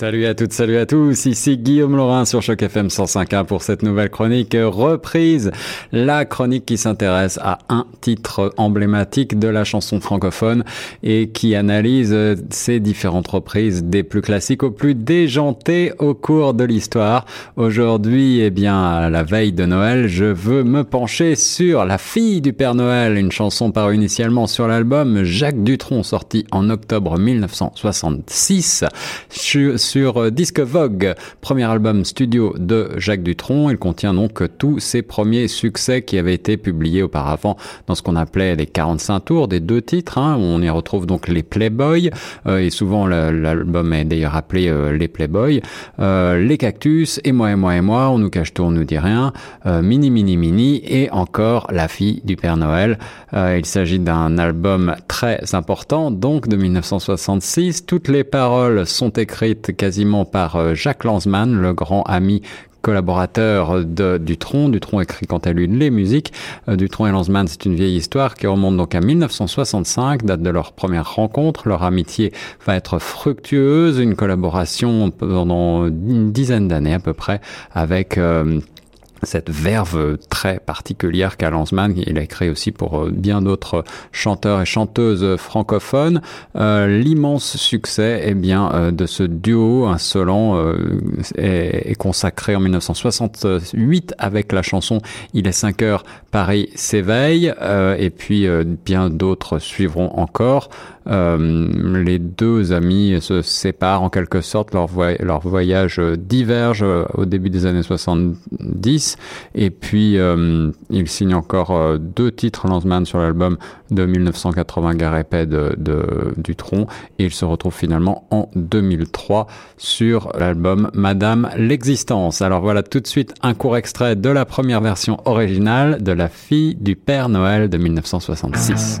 Salut à toutes, salut à tous, ici Guillaume Laurin sur Choc FM 105.1 pour cette nouvelle chronique reprise. La chronique qui s'intéresse à un titre emblématique de la chanson francophone et qui analyse ces différentes reprises des plus classiques aux plus déjantées au cours de l'histoire. Aujourd'hui, eh bien, à la veille de Noël, je veux me pencher sur La fille du Père Noël, une chanson parue initialement sur l'album Jacques Dutronc sorti en octobre 1966 sur euh, Disque Vogue, premier album studio de Jacques Dutronc. Il contient donc tous ses premiers succès qui avaient été publiés auparavant dans ce qu'on appelait les 45 tours des deux titres. Hein. On y retrouve donc les Playboy, euh, et souvent l'album est d'ailleurs appelé euh, les Playboy, les Cactus, et moi et moi et moi, on nous cache tout, on nous dit rien, Mini Mini Mini, et encore La fille du Père Noël. il s'agit d'un album très important, donc de 1966. Toutes les paroles sont écrites quasiment par euh, Jacques Lanzmann, le grand ami collaborateur de Dutron. Dutron écrit quant à lui les musiques. Euh, Dutron et Lanzmann, c'est une vieille histoire qui remonte donc à 1965, date de leur première rencontre. Leur amitié va être fructueuse, une collaboration pendant une dizaine d'années à peu près avec... Euh, cette verve très particulière qu'a Lanzmann. Il a créé aussi pour euh, bien d'autres chanteurs et chanteuses francophones. Euh, L'immense succès eh bien, euh, de ce duo insolent est, consacré en 1968 avec la chanson Il est 5 heures, Paris s'éveille. et puis bien d'autres suivront encore. les deux amis se séparent en quelque sorte. Leur voyage diverge au début des années 70 et puis, euh, il signe encore euh, deux titres Lanzmann sur l'album de 1980 Garépé de, de Dutron. Et il se retrouve finalement en 2003 sur l'album Madame l'existence. Alors voilà tout de suite un court extrait de la première version originale de La fille du Père Noël de 1966.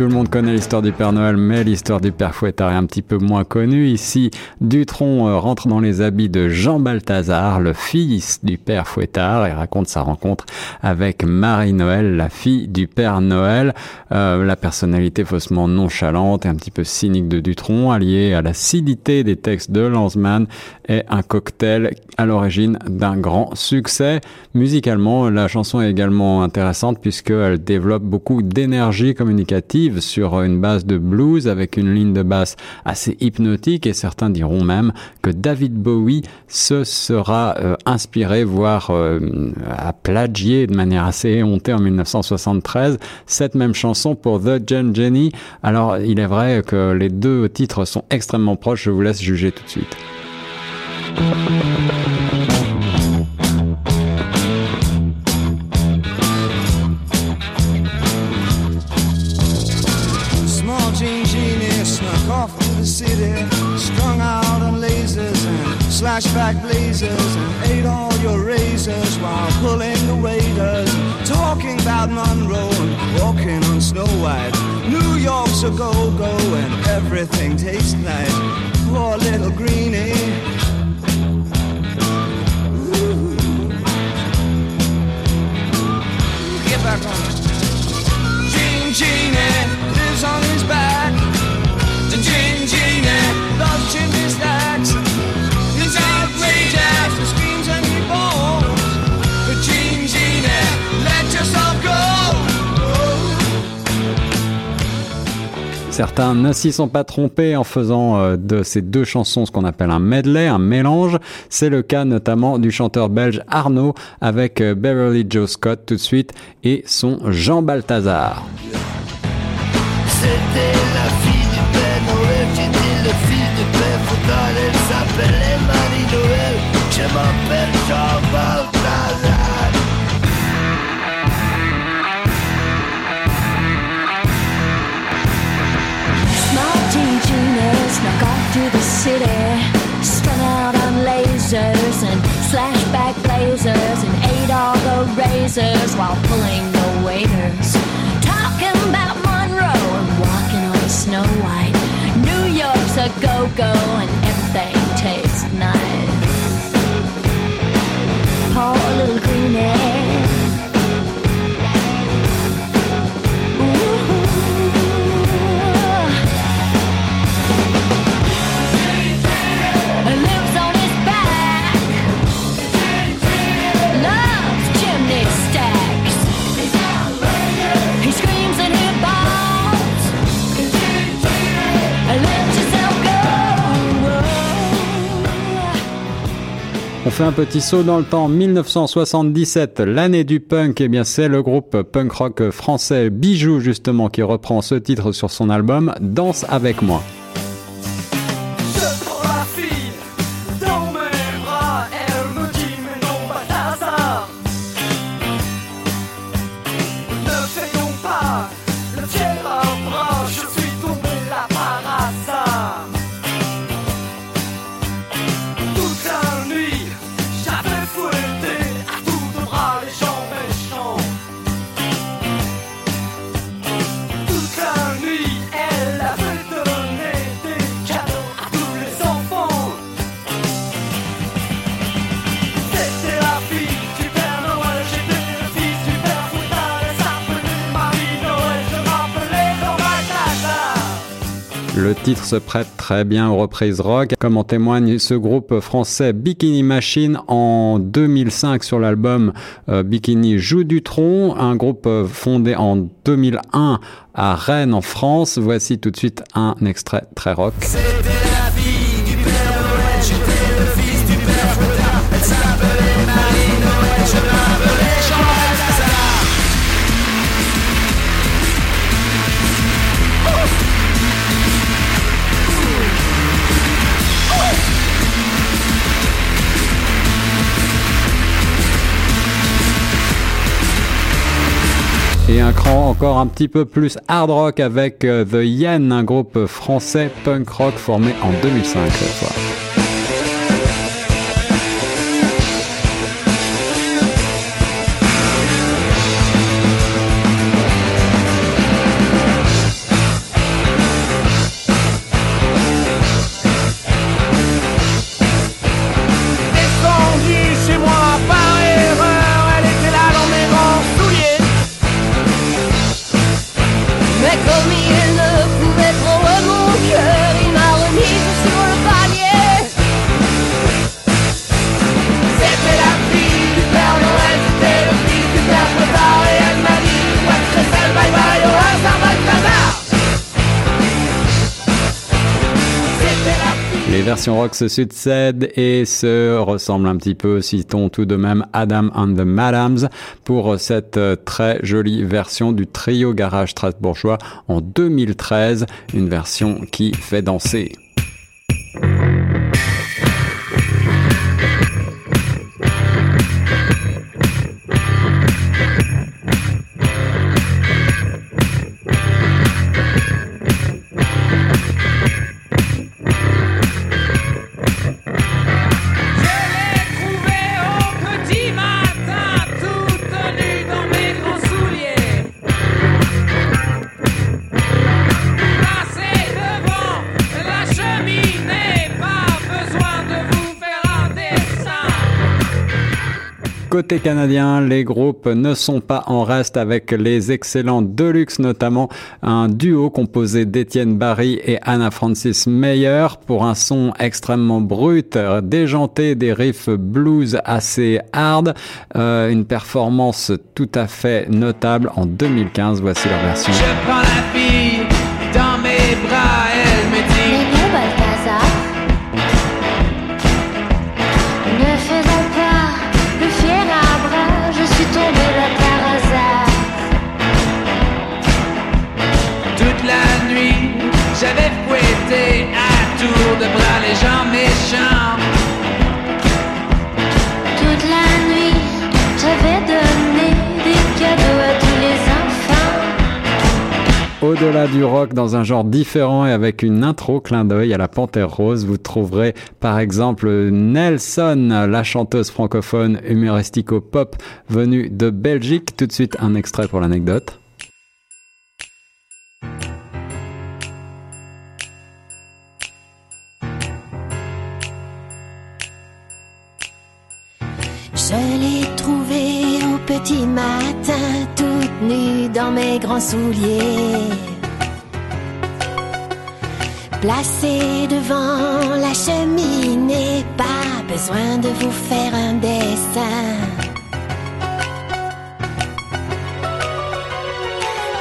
le monde connaît l'histoire du Père Noël, mais l'histoire du Père Fouettard est un petit peu moins connue. Ici, Dutron euh, rentre dans les habits de Jean Balthazar, le fils du Père Fouettard, et raconte sa rencontre avec Marie-Noël, la fille du Père Noël. Euh, la personnalité faussement nonchalante et un petit peu cynique de Dutron, alliée à l'acidité des textes de Lanzmann, est un cocktail à l'origine d'un grand succès. Musicalement, la chanson est également intéressante puisqu'elle développe beaucoup d'énergie communicative sur une base de blues avec une ligne de basse assez hypnotique et certains diront même que David Bowie se sera euh, inspiré, voire euh, a plagié de manière assez éhontée en 1973 cette même chanson pour The Gen Jenny. Alors il est vrai que les deux titres sont extrêmement proches, je vous laisse juger tout de suite. Flashback blazers and ate all your razors while pulling the waiters, talking about Monroe and walking on Snow White. New York's a go-go and everything tastes nice. Poor little greenie. Certains ne s'y sont pas trompés en faisant euh, de ces deux chansons ce qu'on appelle un medley, un mélange. C'est le cas notamment du chanteur belge Arnaud avec euh, Beverly Joe Scott tout de suite et son Jean Balthazar. Je m'appelle Jean Balthazar. Razors while pulling the waiters. Talking about Monroe and walking on Snow White. New York's a go-go and On fait un petit saut dans le temps. 1977, l'année du punk. Eh bien, c'est le groupe punk rock français Bijou, justement, qui reprend ce titre sur son album Danse avec moi. Le titre se prête très bien aux reprises rock, comme en témoigne ce groupe français Bikini Machine en 2005 sur l'album euh, Bikini joue du tronc, un groupe euh, fondé en 2001 à Rennes en France. Voici tout de suite un extrait très rock. Et un cran encore un petit peu plus hard rock avec euh, The Yen, un groupe français punk rock formé en 2005 cette fois. Versions rock se succèdent et se ressemblent un petit peu. Citons tout de même Adam and the Madams pour cette euh, très jolie version du trio garage strasbourgeois en 2013. Une version qui fait danser. Côté canadien, les groupes ne sont pas en reste avec les excellents Deluxe, notamment un duo composé d'Étienne Barry et Anna Francis Meyer pour un son extrêmement brut, déjanté, des riffs blues assez hard, euh, une performance tout à fait notable en 2015. Voici leur version. Toute la nuit, j'avais fouetté à tout méchant. Toute la nuit, j'avais donné des cadeaux à tous les enfants. Au-delà du rock, dans un genre différent et avec une intro clin d'œil à la Panthère Rose, vous trouverez par exemple Nelson, la chanteuse francophone humoristico-pop venue de Belgique. Tout de suite, un extrait pour l'anecdote. Mes grands souliers. Placée devant la cheminée, pas besoin de vous faire un dessin.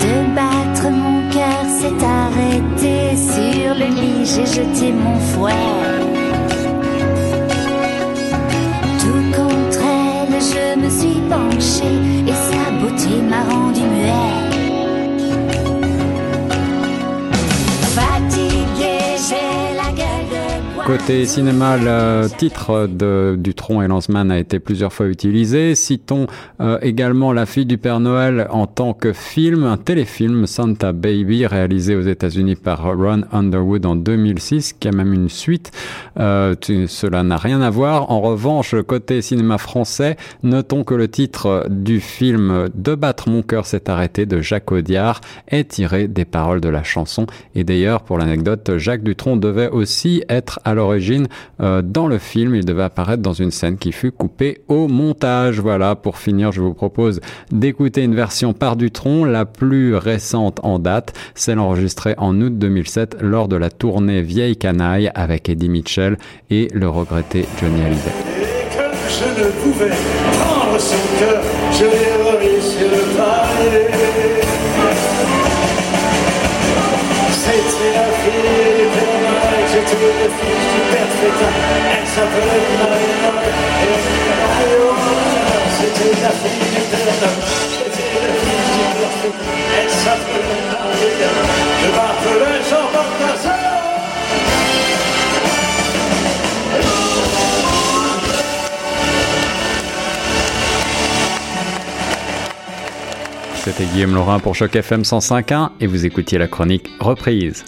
De battre mon cœur s'est arrêté sur le lit, j'ai jeté mon fouet. Côté cinéma, le titre de Dutron et Lanzmann a été plusieurs fois utilisé. Citons euh, également La fille du Père Noël en tant que film, un téléfilm Santa Baby réalisé aux États-Unis par Ron Underwood en 2006, qui a même une suite. Euh, cela n'a rien à voir. En revanche, côté cinéma français, notons que le titre du film De battre mon cœur s'est arrêté de Jacques Audiard est tiré des paroles de la chanson. Et d'ailleurs, pour l'anecdote, Jacques Dutronc devait aussi être à l'origine euh, dans le film. Il devait apparaître dans une scène qui fut coupée au montage. Voilà, pour finir, je vous propose d'écouter une version par Dutronc, la plus récente en date, celle enregistrée en août 2007 lors de la tournée Vieille Canaille avec Eddie Mitchell et le regretté Johnny Hallyday. C'était Guillaume Laurin pour Choc FM 105.1 et vous écoutiez la chronique Reprise.